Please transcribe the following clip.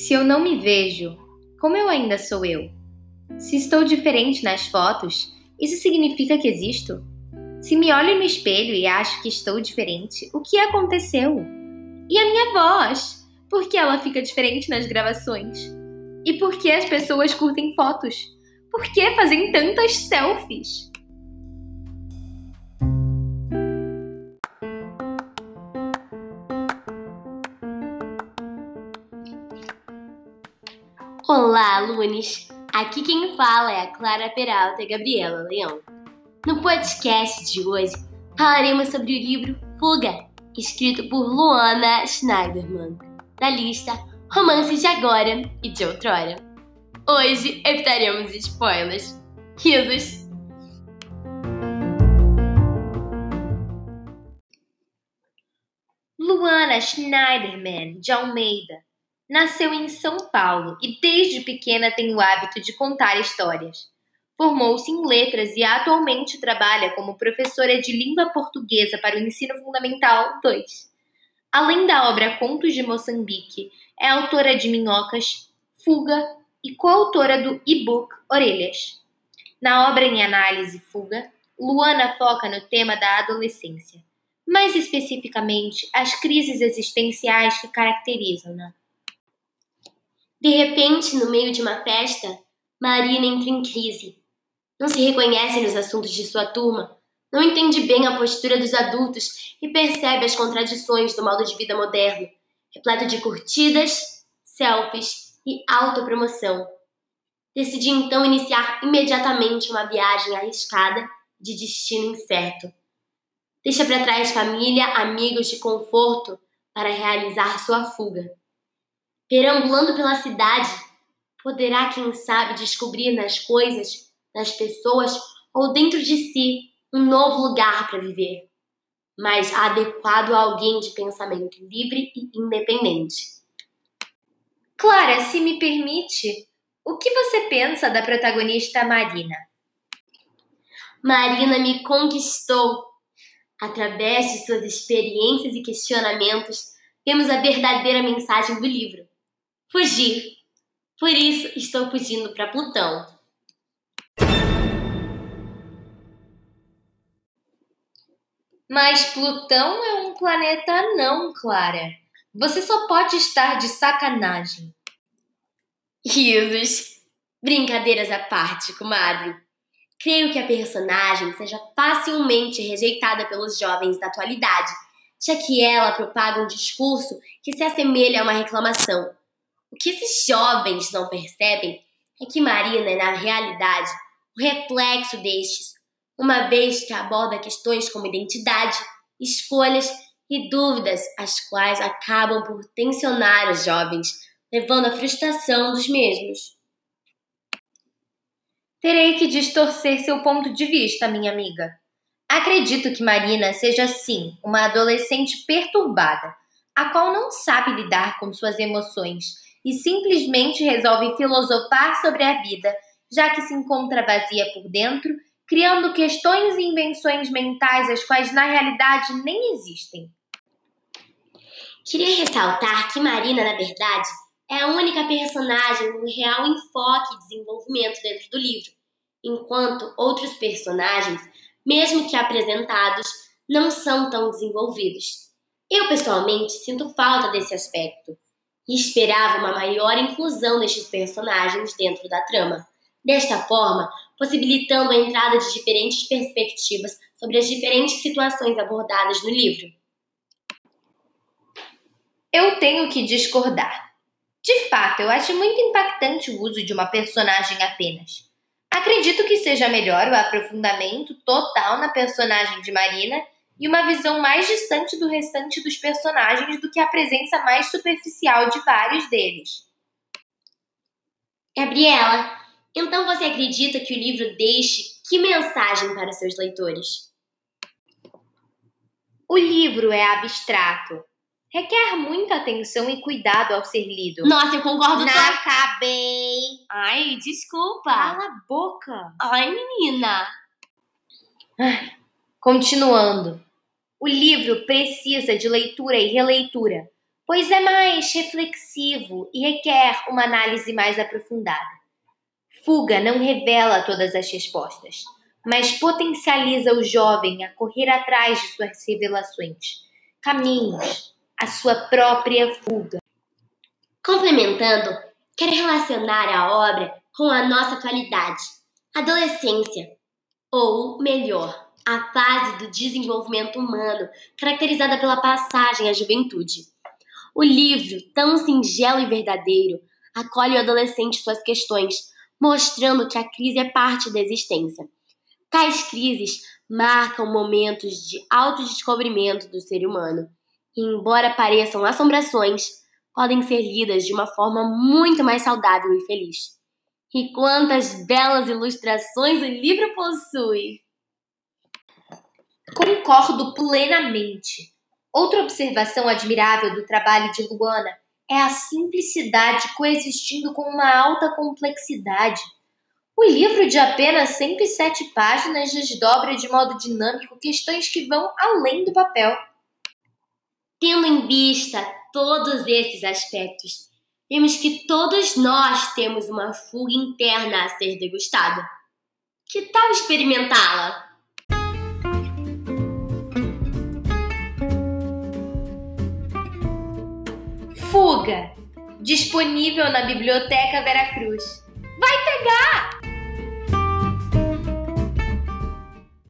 Se eu não me vejo, como eu ainda sou eu? Se estou diferente nas fotos, isso significa que existo? Se me olho no espelho e acho que estou diferente, o que aconteceu? E a minha voz? Por que ela fica diferente nas gravações? E por que as pessoas curtem fotos? Por que fazem tantas selfies? Olá, alunos! Aqui quem fala é a Clara Peralta e Gabriela Leão. No podcast de hoje falaremos sobre o livro Fuga, escrito por Luana Schneiderman, da lista Romances de Agora e de Outrora. Hoje evitaremos spoilers. Risos! Luana Schneiderman de Almeida Nasceu em São Paulo e desde pequena tem o hábito de contar histórias. Formou-se em letras e atualmente trabalha como professora de língua portuguesa para o ensino fundamental 2. Além da obra Contos de Moçambique, é autora de Minhocas, Fuga e coautora do e-book Orelhas. Na obra em análise Fuga, Luana foca no tema da adolescência, mais especificamente as crises existenciais que caracterizam-na. De repente, no meio de uma festa, Marina entra em crise. Não se reconhece nos assuntos de sua turma, não entende bem a postura dos adultos e percebe as contradições do modo de vida moderno, repleto de curtidas, selfies e autopromoção. Decide então iniciar imediatamente uma viagem arriscada de destino incerto. Deixa para trás família, amigos de conforto para realizar sua fuga perambulando pela cidade, poderá, quem sabe, descobrir nas coisas, nas pessoas ou dentro de si um novo lugar para viver, mas adequado a alguém de pensamento livre e independente. Clara, se me permite, o que você pensa da protagonista Marina? Marina me conquistou. Através de suas experiências e questionamentos, vemos a verdadeira mensagem do livro Fugir. Por isso estou fugindo para Plutão. Mas Plutão é um planeta não, Clara. Você só pode estar de sacanagem. Risos. Brincadeiras à parte, comadre. Creio que a personagem seja facilmente rejeitada pelos jovens da atualidade, já que ela propaga um discurso que se assemelha a uma reclamação o que esses jovens não percebem é que Marina é, na realidade, o reflexo destes, uma vez que aborda questões como identidade, escolhas e dúvidas, as quais acabam por tensionar os jovens, levando à frustração dos mesmos. Terei que distorcer seu ponto de vista, minha amiga. Acredito que Marina seja, sim, uma adolescente perturbada, a qual não sabe lidar com suas emoções e simplesmente resolve filosofar sobre a vida, já que se encontra vazia por dentro, criando questões e invenções mentais as quais na realidade nem existem. Queria ressaltar que Marina, na verdade, é a única personagem com real enfoque e desenvolvimento dentro do livro, enquanto outros personagens, mesmo que apresentados, não são tão desenvolvidos. Eu, pessoalmente, sinto falta desse aspecto e esperava uma maior inclusão destes personagens dentro da trama. Desta forma, possibilitando a entrada de diferentes perspectivas sobre as diferentes situações abordadas no livro. Eu tenho que discordar. De fato, eu acho muito impactante o uso de uma personagem apenas. Acredito que seja melhor o aprofundamento total na personagem de Marina e uma visão mais distante do restante dos personagens do que a presença mais superficial de vários deles. Gabriela, então você acredita que o livro deixe que mensagem para seus leitores? O livro é abstrato. Requer muita atenção e cuidado ao ser lido. Nossa, eu concordo. Não acabei. Ai, desculpa. Cala a boca. Ai, menina. continuando. O livro precisa de leitura e releitura, pois é mais reflexivo e requer uma análise mais aprofundada. Fuga não revela todas as respostas, mas potencializa o jovem a correr atrás de suas revelações, caminhos, a sua própria fuga. Complementando, quero relacionar a obra com a nossa atualidade, adolescência, ou melhor, a fase do desenvolvimento humano caracterizada pela passagem à juventude. O livro, tão singelo e verdadeiro, acolhe o adolescente e suas questões, mostrando que a crise é parte da existência. Tais crises marcam momentos de autodescobrimento do ser humano, e, embora pareçam assombrações, podem ser lidas de uma forma muito mais saudável e feliz. E quantas belas ilustrações o livro possui! Concordo plenamente. Outra observação admirável do trabalho de Luana é a simplicidade coexistindo com uma alta complexidade. O livro de apenas 107 páginas desdobra de modo dinâmico questões que vão além do papel. Tendo em vista todos esses aspectos, vemos que todos nós temos uma fuga interna a ser degustada. Que tal experimentá-la? Disponível na Biblioteca Veracruz. Vai pegar!